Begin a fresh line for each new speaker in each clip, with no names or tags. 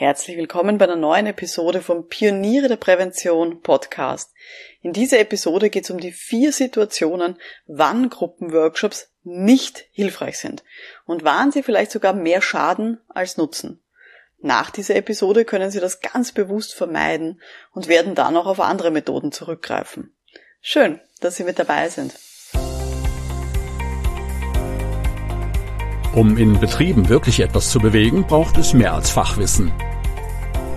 Herzlich willkommen bei einer neuen Episode vom Pioniere der Prävention Podcast. In dieser Episode geht es um die vier Situationen, wann Gruppenworkshops nicht hilfreich sind und wann sie vielleicht sogar mehr schaden als nutzen. Nach dieser Episode können Sie das ganz bewusst vermeiden und werden dann auch auf andere Methoden zurückgreifen. Schön, dass Sie mit dabei sind.
Um in Betrieben wirklich etwas zu bewegen, braucht es mehr als Fachwissen.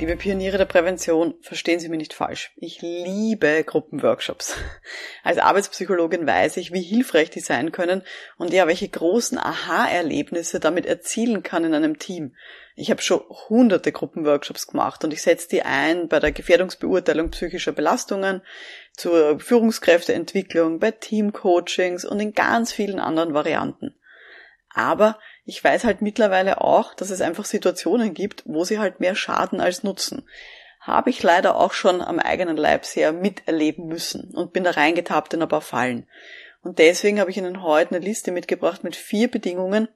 Liebe Pioniere der Prävention, verstehen Sie mich nicht falsch. Ich liebe Gruppenworkshops. Als Arbeitspsychologin weiß ich, wie hilfreich die sein können und ja, welche großen Aha-Erlebnisse damit erzielen kann in einem Team. Ich habe schon hunderte Gruppenworkshops gemacht und ich setze die ein bei der Gefährdungsbeurteilung psychischer Belastungen, zur Führungskräfteentwicklung, bei Teamcoachings und in ganz vielen anderen Varianten. Aber ich weiß halt mittlerweile auch, dass es einfach Situationen gibt, wo sie halt mehr schaden als nutzen. Habe ich leider auch schon am eigenen Leib sehr miterleben müssen und bin da reingetappt in ein paar Fallen. Und deswegen habe ich Ihnen heute eine Liste mitgebracht mit vier Bedingungen,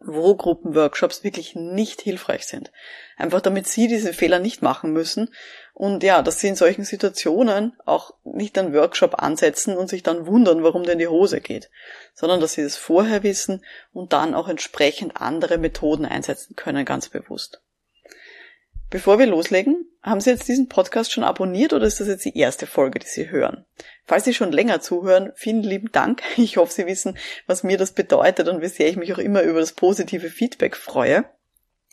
wo Gruppenworkshops wirklich nicht hilfreich sind. Einfach damit Sie diese Fehler nicht machen müssen und ja, dass Sie in solchen Situationen auch nicht einen Workshop ansetzen und sich dann wundern, warum denn die Hose geht, sondern dass Sie das vorher wissen und dann auch entsprechend andere Methoden einsetzen können, ganz bewusst. Bevor wir loslegen, haben Sie jetzt diesen Podcast schon abonniert oder ist das jetzt die erste Folge, die Sie hören? Falls Sie schon länger zuhören, vielen lieben Dank. Ich hoffe, Sie wissen, was mir das bedeutet und wie sehr ich mich auch immer über das positive Feedback freue.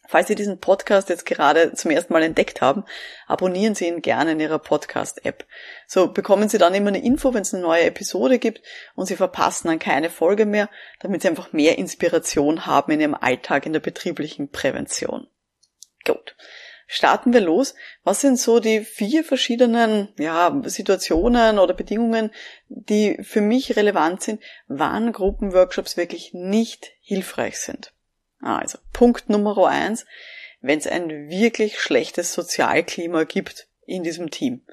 Falls Sie diesen Podcast jetzt gerade zum ersten Mal entdeckt haben, abonnieren Sie ihn gerne in Ihrer Podcast-App. So bekommen Sie dann immer eine Info, wenn es eine neue Episode gibt und Sie verpassen dann keine Folge mehr, damit Sie einfach mehr Inspiration haben in Ihrem Alltag in der betrieblichen Prävention. Gut starten wir los. Was sind so die vier verschiedenen ja, Situationen oder Bedingungen, die für mich relevant sind, wann Gruppenworkshops wirklich nicht hilfreich sind? Also Punkt Nummer eins, wenn es ein wirklich schlechtes Sozialklima gibt in diesem Team.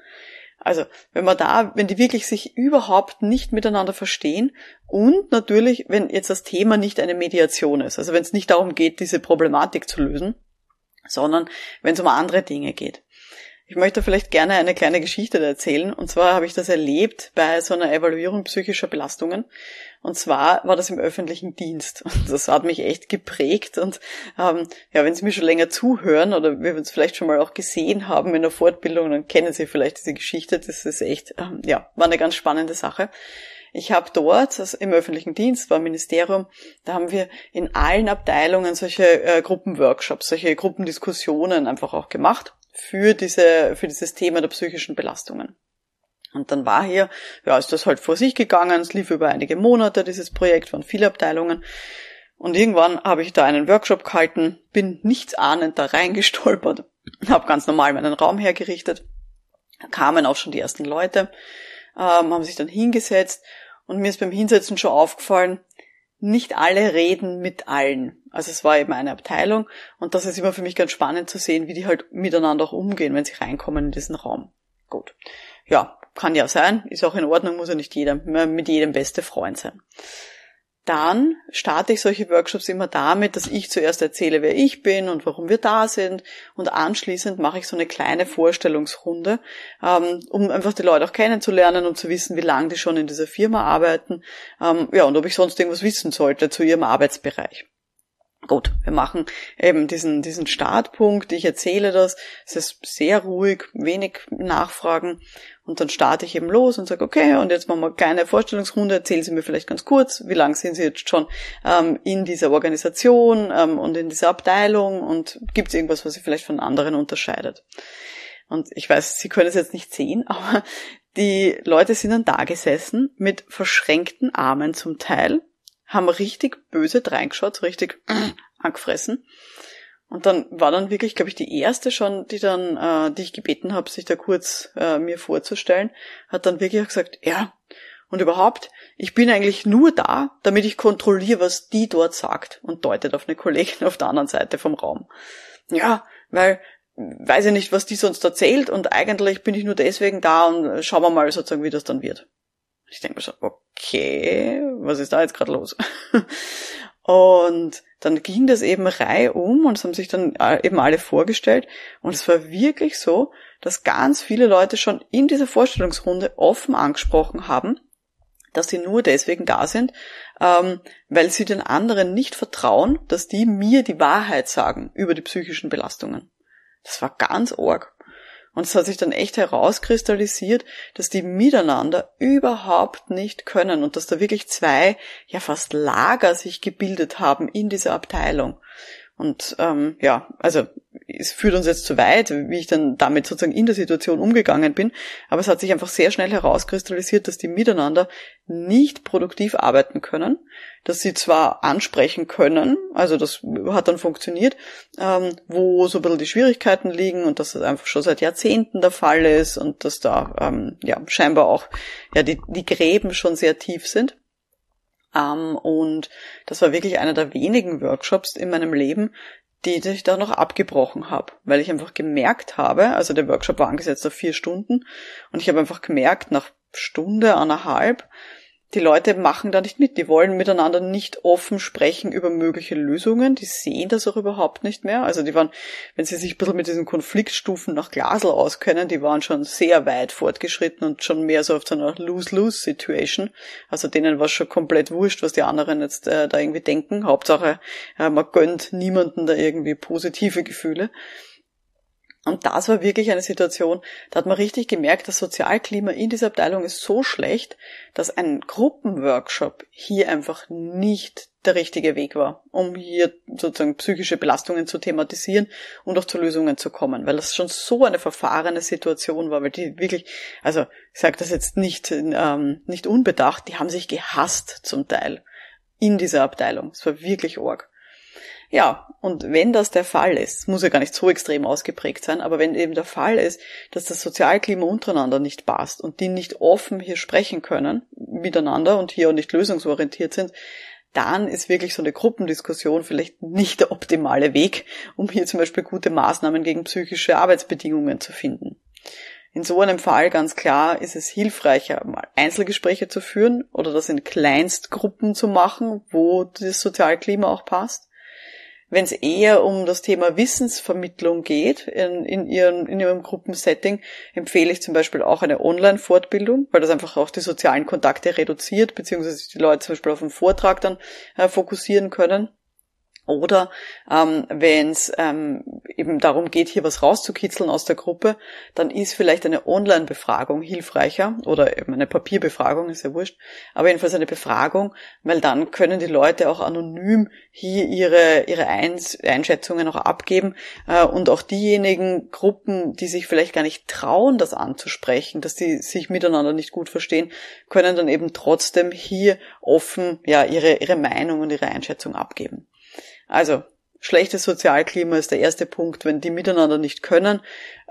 Also, wenn man da, wenn die wirklich sich überhaupt nicht miteinander verstehen und natürlich, wenn jetzt das Thema nicht eine Mediation ist, also wenn es nicht darum geht, diese Problematik zu lösen, sondern wenn es um andere Dinge geht. Ich möchte vielleicht gerne eine kleine Geschichte erzählen. Und zwar habe ich das erlebt bei so einer Evaluierung psychischer Belastungen. Und zwar war das im öffentlichen Dienst. Und das hat mich echt geprägt. Und ähm, ja, wenn Sie mir schon länger zuhören oder wir uns vielleicht schon mal auch gesehen haben in der Fortbildung, dann kennen Sie vielleicht diese Geschichte. Das ist echt, ähm, ja, war eine ganz spannende Sache. Ich habe dort, also im öffentlichen Dienst, war Ministerium, da haben wir in allen Abteilungen solche äh, Gruppenworkshops, solche Gruppendiskussionen einfach auch gemacht für diese, für dieses Thema der psychischen Belastungen. Und dann war hier, ja, ist das halt vor sich gegangen, es lief über einige Monate, dieses Projekt, waren viele Abteilungen. Und irgendwann habe ich da einen Workshop gehalten, bin nichts ahnend da reingestolpert, habe ganz normal meinen Raum hergerichtet, kamen auch schon die ersten Leute, ähm, haben sich dann hingesetzt und mir ist beim Hinsetzen schon aufgefallen, nicht alle reden mit allen. Also es war eben eine Abteilung und das ist immer für mich ganz spannend zu sehen, wie die halt miteinander auch umgehen, wenn sie reinkommen in diesen Raum. Gut. Ja, kann ja sein, ist auch in Ordnung, muss ja nicht jeder mit jedem beste Freund sein dann starte ich solche Workshops immer damit, dass ich zuerst erzähle, wer ich bin und warum wir da sind. Und anschließend mache ich so eine kleine Vorstellungsrunde, ähm, um einfach die Leute auch kennenzulernen und zu wissen, wie lange die schon in dieser Firma arbeiten. Ähm, ja, und ob ich sonst irgendwas wissen sollte zu ihrem Arbeitsbereich. Gut, wir machen eben diesen, diesen Startpunkt, ich erzähle das, es ist sehr ruhig, wenig Nachfragen. Und dann starte ich eben los und sage, okay, und jetzt machen wir eine kleine Vorstellungsrunde, erzählen Sie mir vielleicht ganz kurz, wie lange sind Sie jetzt schon ähm, in dieser Organisation ähm, und in dieser Abteilung? Und gibt es irgendwas, was Sie vielleicht von anderen unterscheidet. Und ich weiß, Sie können es jetzt nicht sehen, aber die Leute sind dann da gesessen mit verschränkten Armen zum Teil haben richtig böse reingeschaut, richtig angefressen. Und dann war dann wirklich, glaube ich, die erste schon, die dann, äh, die ich gebeten habe, sich da kurz äh, mir vorzustellen, hat dann wirklich gesagt, ja, Und überhaupt, ich bin eigentlich nur da, damit ich kontrolliere, was die dort sagt und deutet auf eine Kollegin auf der anderen Seite vom Raum. Ja, weil weiß ich nicht, was die sonst erzählt und eigentlich bin ich nur deswegen da und schauen wir mal sozusagen, wie das dann wird. Ich denke mir so, okay, was ist da jetzt gerade los? und dann ging das eben reihum und es haben sich dann äh, eben alle vorgestellt und es war wirklich so, dass ganz viele Leute schon in dieser Vorstellungsrunde offen angesprochen haben, dass sie nur deswegen da sind, ähm, weil sie den anderen nicht vertrauen, dass die mir die Wahrheit sagen über die psychischen Belastungen. Das war ganz arg. Und es hat sich dann echt herauskristallisiert, dass die miteinander überhaupt nicht können und dass da wirklich zwei, ja fast Lager sich gebildet haben in dieser Abteilung. Und ähm, ja, also es führt uns jetzt zu weit, wie ich dann damit sozusagen in der Situation umgegangen bin. Aber es hat sich einfach sehr schnell herauskristallisiert, dass die miteinander nicht produktiv arbeiten können, dass sie zwar ansprechen können, also das hat dann funktioniert, ähm, wo so ein bisschen die Schwierigkeiten liegen und dass das einfach schon seit Jahrzehnten der Fall ist und dass da ähm, ja scheinbar auch ja die, die Gräben schon sehr tief sind. Ähm, und das war wirklich einer der wenigen Workshops in meinem Leben, die ich da noch abgebrochen habe, weil ich einfach gemerkt habe, also der Workshop war angesetzt auf vier Stunden und ich habe einfach gemerkt, nach Stunde, anderthalb, die Leute machen da nicht mit. Die wollen miteinander nicht offen sprechen über mögliche Lösungen. Die sehen das auch überhaupt nicht mehr. Also die waren, wenn sie sich ein bisschen mit diesen Konfliktstufen nach Glasl auskennen, die waren schon sehr weit fortgeschritten und schon mehr so auf so einer Lose-Lose-Situation. Also denen war schon komplett wurscht, was die anderen jetzt äh, da irgendwie denken. Hauptsache, äh, man gönnt niemanden da irgendwie positive Gefühle. Und das war wirklich eine Situation, da hat man richtig gemerkt, das Sozialklima in dieser Abteilung ist so schlecht, dass ein Gruppenworkshop hier einfach nicht der richtige Weg war, um hier sozusagen psychische Belastungen zu thematisieren und auch zu Lösungen zu kommen, weil das schon so eine verfahrene Situation war, weil die wirklich, also ich sage das jetzt nicht, ähm, nicht unbedacht, die haben sich gehasst zum Teil in dieser Abteilung. Es war wirklich arg. Ja, und wenn das der Fall ist, muss ja gar nicht so extrem ausgeprägt sein, aber wenn eben der Fall ist, dass das Sozialklima untereinander nicht passt und die nicht offen hier sprechen können miteinander und hier auch nicht lösungsorientiert sind, dann ist wirklich so eine Gruppendiskussion vielleicht nicht der optimale Weg, um hier zum Beispiel gute Maßnahmen gegen psychische Arbeitsbedingungen zu finden. In so einem Fall ganz klar ist es hilfreicher, mal Einzelgespräche zu führen oder das in Kleinstgruppen zu machen, wo das Sozialklima auch passt wenn es eher um das Thema Wissensvermittlung geht in, in, ihrem, in ihrem Gruppensetting, empfehle ich zum Beispiel auch eine Online-Fortbildung, weil das einfach auch die sozialen Kontakte reduziert, beziehungsweise die Leute zum Beispiel auf einen Vortrag dann äh, fokussieren können. Oder ähm, wenn es ähm, eben darum geht, hier was rauszukitzeln aus der Gruppe, dann ist vielleicht eine Online-Befragung hilfreicher oder eben eine Papierbefragung, ist ja wurscht, aber jedenfalls eine Befragung, weil dann können die Leute auch anonym hier ihre, ihre Einschätzungen auch abgeben äh, und auch diejenigen Gruppen, die sich vielleicht gar nicht trauen, das anzusprechen, dass die sich miteinander nicht gut verstehen, können dann eben trotzdem hier offen ja ihre, ihre Meinung und ihre Einschätzung abgeben. Also schlechtes Sozialklima ist der erste Punkt, wenn die miteinander nicht können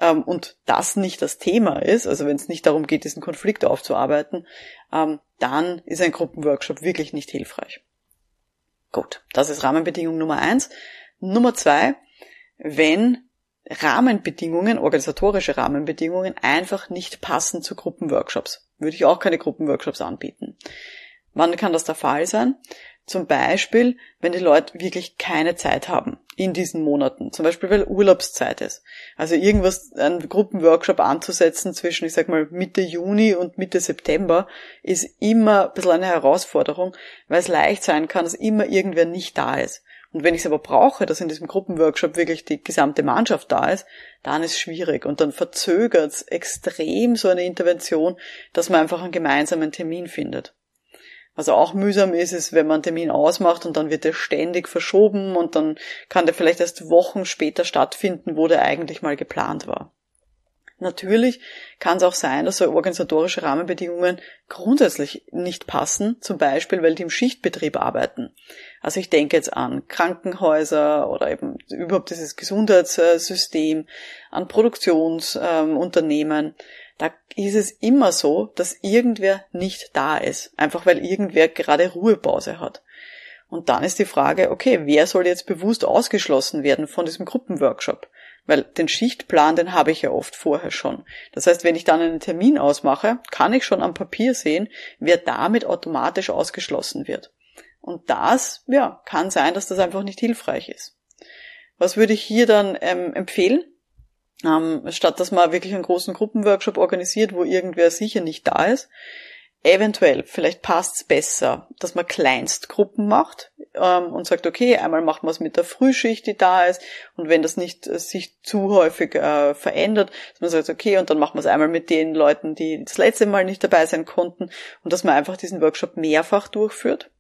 ähm, und das nicht das Thema ist, also wenn es nicht darum geht, diesen Konflikt aufzuarbeiten, ähm, dann ist ein Gruppenworkshop wirklich nicht hilfreich. Gut, das ist Rahmenbedingung Nummer eins. Nummer zwei, wenn Rahmenbedingungen, organisatorische Rahmenbedingungen einfach nicht passen zu Gruppenworkshops, würde ich auch keine Gruppenworkshops anbieten. Wann kann das der Fall sein? Zum Beispiel, wenn die Leute wirklich keine Zeit haben in diesen Monaten. Zum Beispiel, weil Urlaubszeit ist. Also irgendwas, einen Gruppenworkshop anzusetzen zwischen, ich sag mal, Mitte Juni und Mitte September ist immer ein bisschen eine Herausforderung, weil es leicht sein kann, dass immer irgendwer nicht da ist. Und wenn ich es aber brauche, dass in diesem Gruppenworkshop wirklich die gesamte Mannschaft da ist, dann ist es schwierig. Und dann verzögert es extrem so eine Intervention, dass man einfach einen gemeinsamen Termin findet. Was auch mühsam ist, ist, wenn man einen Termin ausmacht und dann wird er ständig verschoben und dann kann der vielleicht erst Wochen später stattfinden, wo der eigentlich mal geplant war. Natürlich kann es auch sein, dass so organisatorische Rahmenbedingungen grundsätzlich nicht passen, zum Beispiel, weil die im Schichtbetrieb arbeiten. Also ich denke jetzt an Krankenhäuser oder eben überhaupt dieses Gesundheitssystem, an Produktionsunternehmen. Ähm, ist es immer so, dass irgendwer nicht da ist. Einfach weil irgendwer gerade Ruhepause hat. Und dann ist die Frage, okay, wer soll jetzt bewusst ausgeschlossen werden von diesem Gruppenworkshop? Weil den Schichtplan, den habe ich ja oft vorher schon. Das heißt, wenn ich dann einen Termin ausmache, kann ich schon am Papier sehen, wer damit automatisch ausgeschlossen wird. Und das, ja, kann sein, dass das einfach nicht hilfreich ist. Was würde ich hier dann ähm, empfehlen? Ähm, statt dass man wirklich einen großen Gruppenworkshop organisiert, wo irgendwer sicher nicht da ist, Eventuell, vielleicht passt's besser, dass man Kleinstgruppen macht ähm, und sagt, okay, einmal macht man es mit der Frühschicht, die da ist, und wenn das nicht äh, sich zu häufig äh, verändert, dass man sagt, okay, und dann macht man es einmal mit den Leuten, die das letzte Mal nicht dabei sein konnten, und dass man einfach diesen Workshop mehrfach durchführt.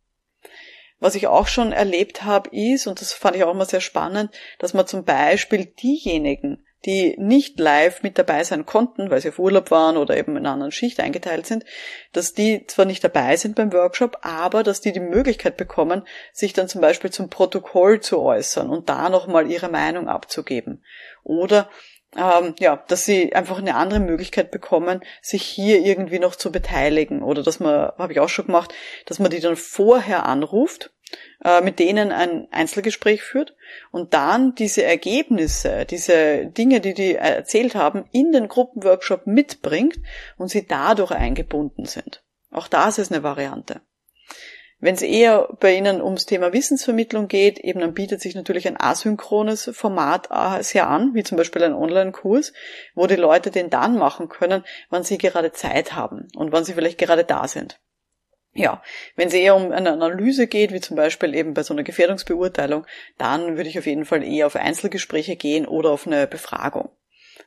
Was ich auch schon erlebt habe, ist, und das fand ich auch immer sehr spannend, dass man zum Beispiel diejenigen, die nicht live mit dabei sein konnten, weil sie auf Urlaub waren oder eben in einer anderen Schicht eingeteilt sind, dass die zwar nicht dabei sind beim Workshop, aber dass die die Möglichkeit bekommen, sich dann zum Beispiel zum Protokoll zu äußern und da nochmal ihre Meinung abzugeben. Oder ähm, ja, dass sie einfach eine andere Möglichkeit bekommen, sich hier irgendwie noch zu beteiligen. Oder dass man, habe ich auch schon gemacht, dass man die dann vorher anruft mit denen ein Einzelgespräch führt und dann diese Ergebnisse, diese Dinge, die die erzählt haben, in den Gruppenworkshop mitbringt und sie dadurch eingebunden sind. Auch das ist eine Variante. Wenn es eher bei Ihnen ums Thema Wissensvermittlung geht, eben dann bietet sich natürlich ein asynchrones Format äh, sehr an, wie zum Beispiel ein Online-Kurs, wo die Leute den dann machen können, wann sie gerade Zeit haben und wann sie vielleicht gerade da sind. Ja, wenn es eher um eine Analyse geht, wie zum Beispiel eben bei so einer Gefährdungsbeurteilung, dann würde ich auf jeden Fall eher auf Einzelgespräche gehen oder auf eine Befragung.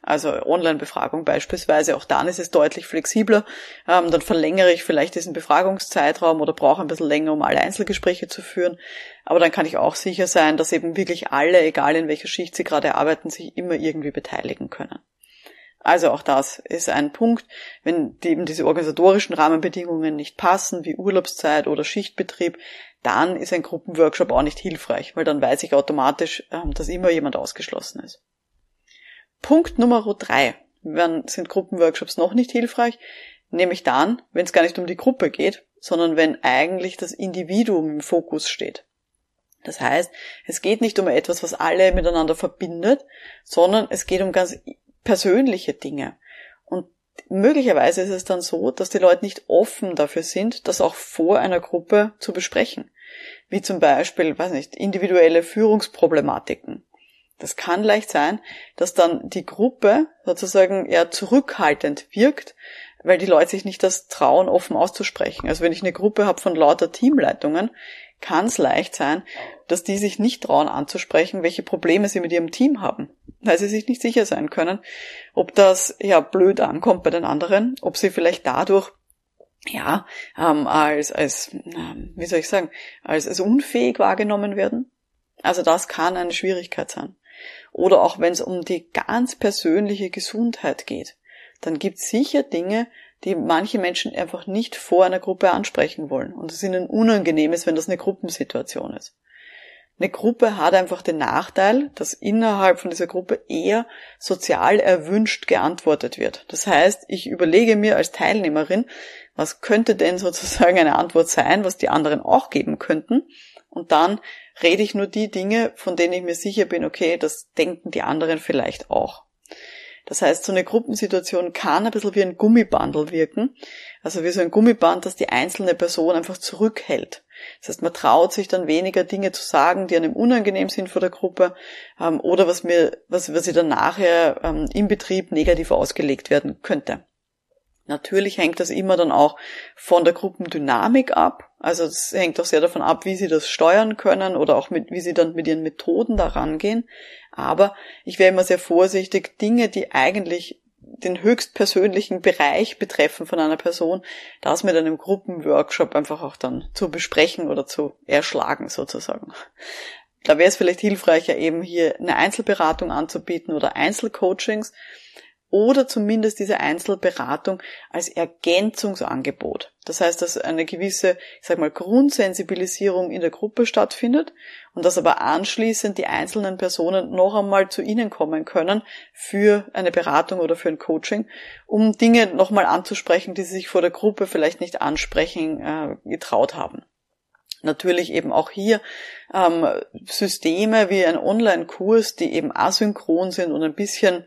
Also Online-Befragung beispielsweise, auch dann ist es deutlich flexibler. Ähm, dann verlängere ich vielleicht diesen Befragungszeitraum oder brauche ein bisschen länger, um alle Einzelgespräche zu führen. Aber dann kann ich auch sicher sein, dass eben wirklich alle, egal in welcher Schicht sie gerade arbeiten, sich immer irgendwie beteiligen können. Also auch das ist ein Punkt, wenn eben diese organisatorischen Rahmenbedingungen nicht passen, wie Urlaubszeit oder Schichtbetrieb, dann ist ein Gruppenworkshop auch nicht hilfreich, weil dann weiß ich automatisch, ähm, dass immer jemand ausgeschlossen ist. Punkt Nummer drei. Wann sind Gruppenworkshops noch nicht hilfreich? Nämlich dann, wenn es gar nicht um die Gruppe geht, sondern wenn eigentlich das Individuum im Fokus steht. Das heißt, es geht nicht um etwas, was alle miteinander verbindet, sondern es geht um ganz persönliche Dinge. Und möglicherweise ist es dann so, dass die Leute nicht offen dafür sind, das auch vor einer Gruppe zu besprechen. Wie zum Beispiel, weiß nicht, individuelle Führungsproblematiken. Das kann leicht sein, dass dann die Gruppe sozusagen eher zurückhaltend wirkt, weil die Leute sich nicht das trauen, offen auszusprechen. Also wenn ich eine Gruppe habe von lauter Teamleitungen, kann es leicht sein, dass die sich nicht trauen anzusprechen, welche Probleme sie mit ihrem Team haben, weil sie sich nicht sicher sein können, ob das ja blöd ankommt bei den anderen, ob sie vielleicht dadurch ja ähm, als als wie soll ich sagen als als unfähig wahrgenommen werden. Also das kann eine Schwierigkeit sein. Oder auch wenn es um die ganz persönliche Gesundheit geht, dann gibt es sicher Dinge, die manche Menschen einfach nicht vor einer Gruppe ansprechen wollen und es ihnen unangenehm ist, wenn das eine Gruppensituation ist. Eine Gruppe hat einfach den Nachteil, dass innerhalb von dieser Gruppe eher sozial erwünscht geantwortet wird. Das heißt, ich überlege mir als Teilnehmerin, was könnte denn sozusagen eine Antwort sein, was die anderen auch geben könnten. Und dann rede ich nur die Dinge, von denen ich mir sicher bin, okay, das denken die anderen vielleicht auch. Das heißt, so eine Gruppensituation kann ein bisschen wie ein Gummibandel wirken. Also wie so ein Gummiband, das die einzelne Person einfach zurückhält. Das heißt, man traut sich dann weniger Dinge zu sagen, die einem unangenehm sind vor der Gruppe, ähm, oder was mir, was, was sie dann nachher ähm, im Betrieb negativ ausgelegt werden könnte. Natürlich hängt das immer dann auch von der Gruppendynamik ab. Also es hängt auch sehr davon ab, wie sie das steuern können oder auch mit, wie sie dann mit ihren Methoden da rangehen. Aber ich wäre immer sehr vorsichtig, Dinge, die eigentlich den höchstpersönlichen Bereich betreffen von einer Person, das mit einem Gruppenworkshop einfach auch dann zu besprechen oder zu erschlagen sozusagen. Da wäre es vielleicht hilfreicher, eben hier eine Einzelberatung anzubieten oder Einzelcoachings, oder zumindest diese Einzelberatung als Ergänzungsangebot. Das heißt, dass eine gewisse, ich sag mal, Grundsensibilisierung in der Gruppe stattfindet und dass aber anschließend die einzelnen Personen noch einmal zu Ihnen kommen können für eine Beratung oder für ein Coaching, um Dinge nochmal anzusprechen, die Sie sich vor der Gruppe vielleicht nicht ansprechen äh, getraut haben. Natürlich eben auch hier ähm, Systeme wie ein Online-Kurs, die eben asynchron sind und ein bisschen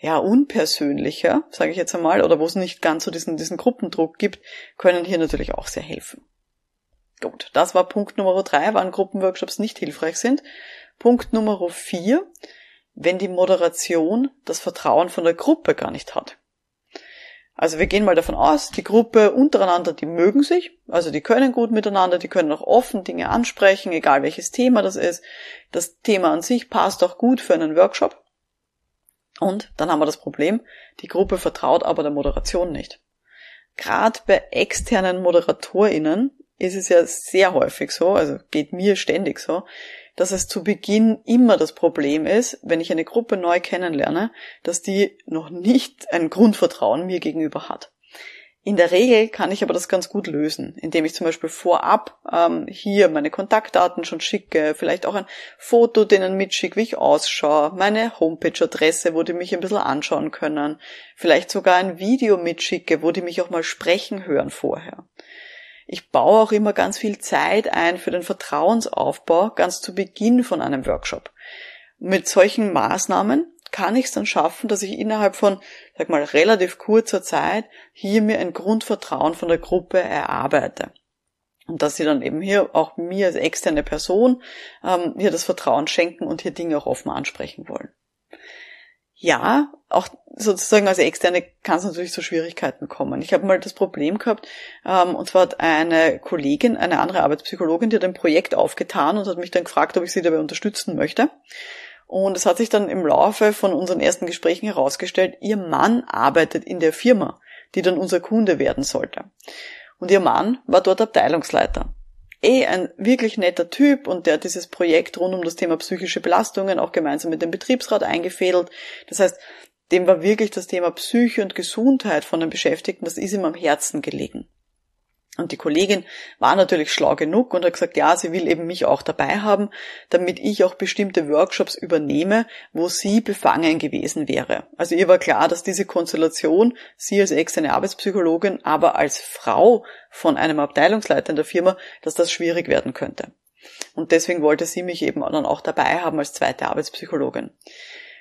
ja, unpersönlicher, sage ich jetzt einmal, oder wo es nicht ganz so diesen, diesen Gruppendruck gibt, können hier natürlich auch sehr helfen. Gut, das war Punkt Nummer drei, wann Gruppenworkshops nicht hilfreich sind. Punkt Nummer vier, wenn die Moderation das Vertrauen von der Gruppe gar nicht hat. Also wir gehen mal davon aus, die Gruppe untereinander, die mögen sich, also die können gut miteinander, die können auch offen Dinge ansprechen, egal welches Thema das ist. Das Thema an sich passt auch gut für einen Workshop. Und dann haben wir das Problem, die Gruppe vertraut aber der Moderation nicht. Gerade bei externen ModeratorInnen ist es ja sehr häufig so, also geht mir ständig so, dass es zu Beginn immer das Problem ist, wenn ich eine Gruppe neu kennenlerne, dass die noch nicht ein Grundvertrauen mir gegenüber hat. In der Regel kann ich aber das ganz gut lösen, indem ich zum Beispiel vorab ähm, hier meine Kontaktdaten schon schicke, vielleicht auch ein Foto denen mitschicke, wie ich ausschaue, meine Homepage-Adresse, wo die mich ein bisschen anschauen können, vielleicht sogar ein Video mitschicke, wo die mich auch mal sprechen hören vorher. Ich baue auch immer ganz viel Zeit ein für den Vertrauensaufbau ganz zu Beginn von einem Workshop. Mit solchen Maßnahmen kann ich es dann schaffen, dass ich innerhalb von, sag mal, relativ kurzer Zeit hier mir ein Grundvertrauen von der Gruppe erarbeite. Und dass sie dann eben hier auch mir als externe Person ähm, hier das Vertrauen schenken und hier Dinge auch offen ansprechen wollen. Ja, auch sozusagen als Externe kann es natürlich zu Schwierigkeiten kommen. Ich habe mal das Problem gehabt, ähm, und zwar hat eine Kollegin, eine andere Arbeitspsychologin, die hat ein Projekt aufgetan und hat mich dann gefragt, ob ich sie dabei unterstützen möchte. Und es hat sich dann im Laufe von unseren ersten Gesprächen herausgestellt, ihr Mann arbeitet in der Firma, die dann unser Kunde werden sollte. Und ihr Mann war dort Abteilungsleiter. Eh ein wirklich netter Typ und der hat dieses Projekt rund um das Thema psychische Belastungen auch gemeinsam mit dem Betriebsrat eingefädelt. Das heißt, dem war wirklich das Thema Psyche und Gesundheit von den Beschäftigten, das ist ihm am Herzen gelegen. Und die Kollegin war natürlich schlau genug und hat gesagt, ja, sie will eben mich auch dabei haben, damit ich auch bestimmte Workshops übernehme, wo sie befangen gewesen wäre. Also ihr war klar, dass diese Konstellation, sie als externe Arbeitspsychologin, aber als Frau von einem Abteilungsleiter in der Firma, dass das schwierig werden könnte. Und deswegen wollte sie mich eben dann auch dabei haben als zweite Arbeitspsychologin.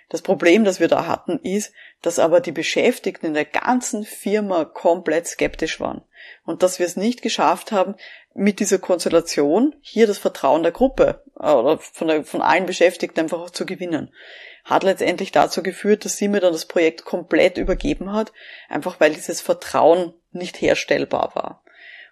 Das Problem, das wir da hatten, ist, dass aber die Beschäftigten in der ganzen Firma komplett skeptisch waren und dass wir es nicht geschafft haben, mit dieser Konstellation hier das Vertrauen der Gruppe äh, oder von, der, von allen Beschäftigten einfach auch zu gewinnen. Hat letztendlich dazu geführt, dass sie mir dann das Projekt komplett übergeben hat, einfach weil dieses Vertrauen nicht herstellbar war.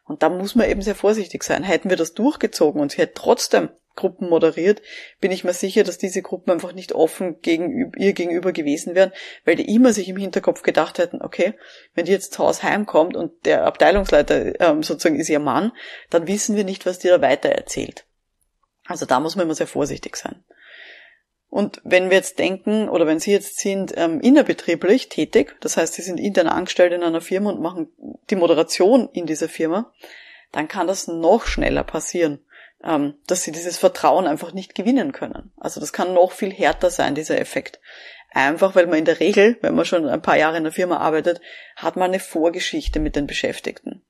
Und da muss man eben sehr vorsichtig sein. Hätten wir das durchgezogen und sie hätte trotzdem Gruppen moderiert, bin ich mir sicher, dass diese Gruppen einfach nicht offen gegen, ihr gegenüber gewesen wären, weil die immer sich im Hinterkopf gedacht hätten, okay, wenn die jetzt zu Hause heimkommt und der Abteilungsleiter ähm, sozusagen ist ihr Mann, dann wissen wir nicht, was die da weiter erzählt. Also da muss man immer sehr vorsichtig sein. Und wenn wir jetzt denken, oder wenn Sie jetzt sind ähm, innerbetrieblich tätig, das heißt, Sie sind intern angestellt in einer Firma und machen die Moderation in dieser Firma, dann kann das noch schneller passieren dass sie dieses Vertrauen einfach nicht gewinnen können. Also das kann noch viel härter sein, dieser Effekt. Einfach weil man in der Regel, wenn man schon ein paar Jahre in der Firma arbeitet, hat man eine Vorgeschichte mit den Beschäftigten.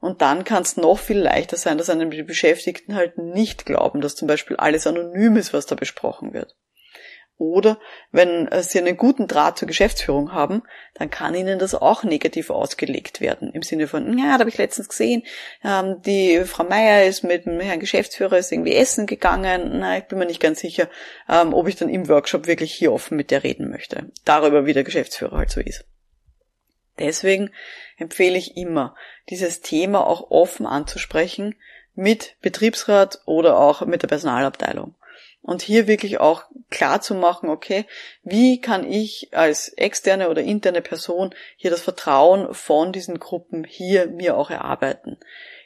Und dann kann es noch viel leichter sein, dass einem die Beschäftigten halt nicht glauben, dass zum Beispiel alles anonym ist, was da besprochen wird. Oder wenn äh, Sie einen guten Draht zur Geschäftsführung haben, dann kann Ihnen das auch negativ ausgelegt werden. Im Sinne von, ja, da habe ich letztens gesehen, ähm, die Frau Meier ist mit dem Herrn Geschäftsführer ist irgendwie essen gegangen. Na, ich bin mir nicht ganz sicher, ähm, ob ich dann im Workshop wirklich hier offen mit der reden möchte. Darüber, wie der Geschäftsführer halt so ist. Deswegen empfehle ich immer, dieses Thema auch offen anzusprechen mit Betriebsrat oder auch mit der Personalabteilung und hier wirklich auch klar zu machen, okay, wie kann ich als externe oder interne Person hier das Vertrauen von diesen Gruppen hier mir auch erarbeiten.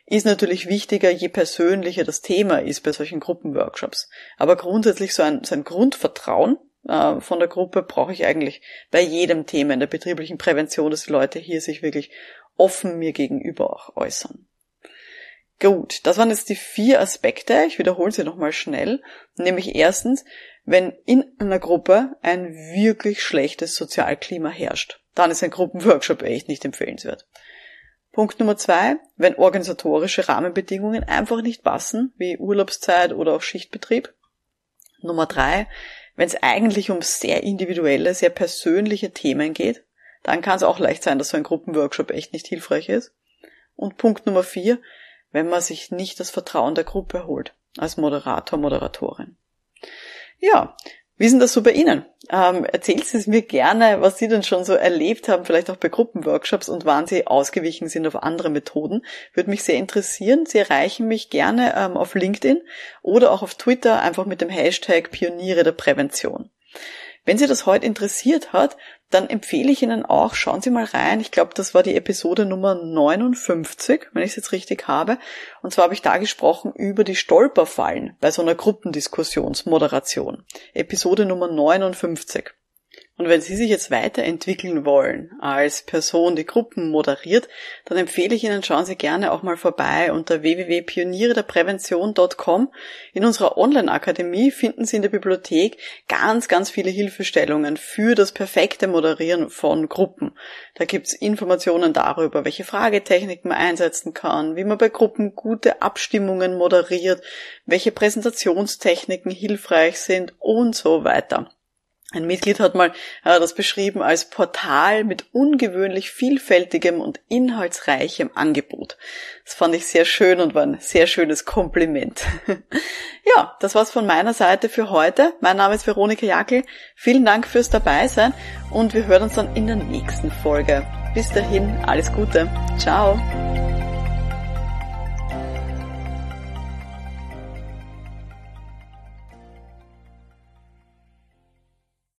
Ist natürlich wichtiger, je persönlicher das Thema ist bei solchen Gruppenworkshops. Aber grundsätzlich so ein, so ein Grundvertrauen äh, von der Gruppe brauche ich eigentlich bei jedem Thema in der betrieblichen Prävention, dass die Leute hier sich wirklich offen mir gegenüber auch äußern. Gut, das waren jetzt die vier Aspekte. Ich wiederhole sie nochmal schnell. Nämlich erstens, wenn in einer Gruppe ein wirklich schlechtes Sozialklima herrscht, dann ist ein Gruppenworkshop echt nicht empfehlenswert. Punkt Nummer zwei, wenn organisatorische Rahmenbedingungen einfach nicht passen, wie Urlaubszeit oder auch Schichtbetrieb. Nummer drei, wenn es eigentlich um sehr individuelle, sehr persönliche Themen geht, dann kann es auch leicht sein, dass so ein Gruppenworkshop echt nicht hilfreich ist. Und Punkt Nummer vier, wenn man sich nicht das Vertrauen der Gruppe holt, als Moderator, Moderatorin. Ja, wie denn das so bei Ihnen? Ähm, erzählen Sie es mir gerne, was Sie denn schon so erlebt haben, vielleicht auch bei Gruppenworkshops und wann Sie ausgewichen sind auf andere Methoden. Würde mich sehr interessieren. Sie erreichen mich gerne ähm, auf LinkedIn oder auch auf Twitter einfach mit dem Hashtag Pioniere der Prävention. Wenn Sie das heute interessiert hat, dann empfehle ich Ihnen auch, schauen Sie mal rein. Ich glaube, das war die Episode Nummer 59, wenn ich es jetzt richtig habe. Und zwar habe ich da gesprochen über die Stolperfallen bei so einer Gruppendiskussionsmoderation. Episode Nummer 59. Und wenn Sie sich jetzt weiterentwickeln wollen als Person, die Gruppen moderiert, dann empfehle ich Ihnen, schauen Sie gerne auch mal vorbei unter www.pionierederprävention.com. In unserer Online-Akademie finden Sie in der Bibliothek ganz, ganz viele Hilfestellungen für das perfekte Moderieren von Gruppen. Da gibt's Informationen darüber, welche Fragetechniken man einsetzen kann, wie man bei Gruppen gute Abstimmungen moderiert, welche Präsentationstechniken hilfreich sind und so weiter. Ein Mitglied hat mal das beschrieben als Portal mit ungewöhnlich vielfältigem und inhaltsreichem Angebot. Das fand ich sehr schön und war ein sehr schönes Kompliment. ja, das war's von meiner Seite für heute. Mein Name ist Veronika Jackel. Vielen Dank fürs Dabeisein und wir hören uns dann in der nächsten Folge. Bis dahin, alles Gute. Ciao.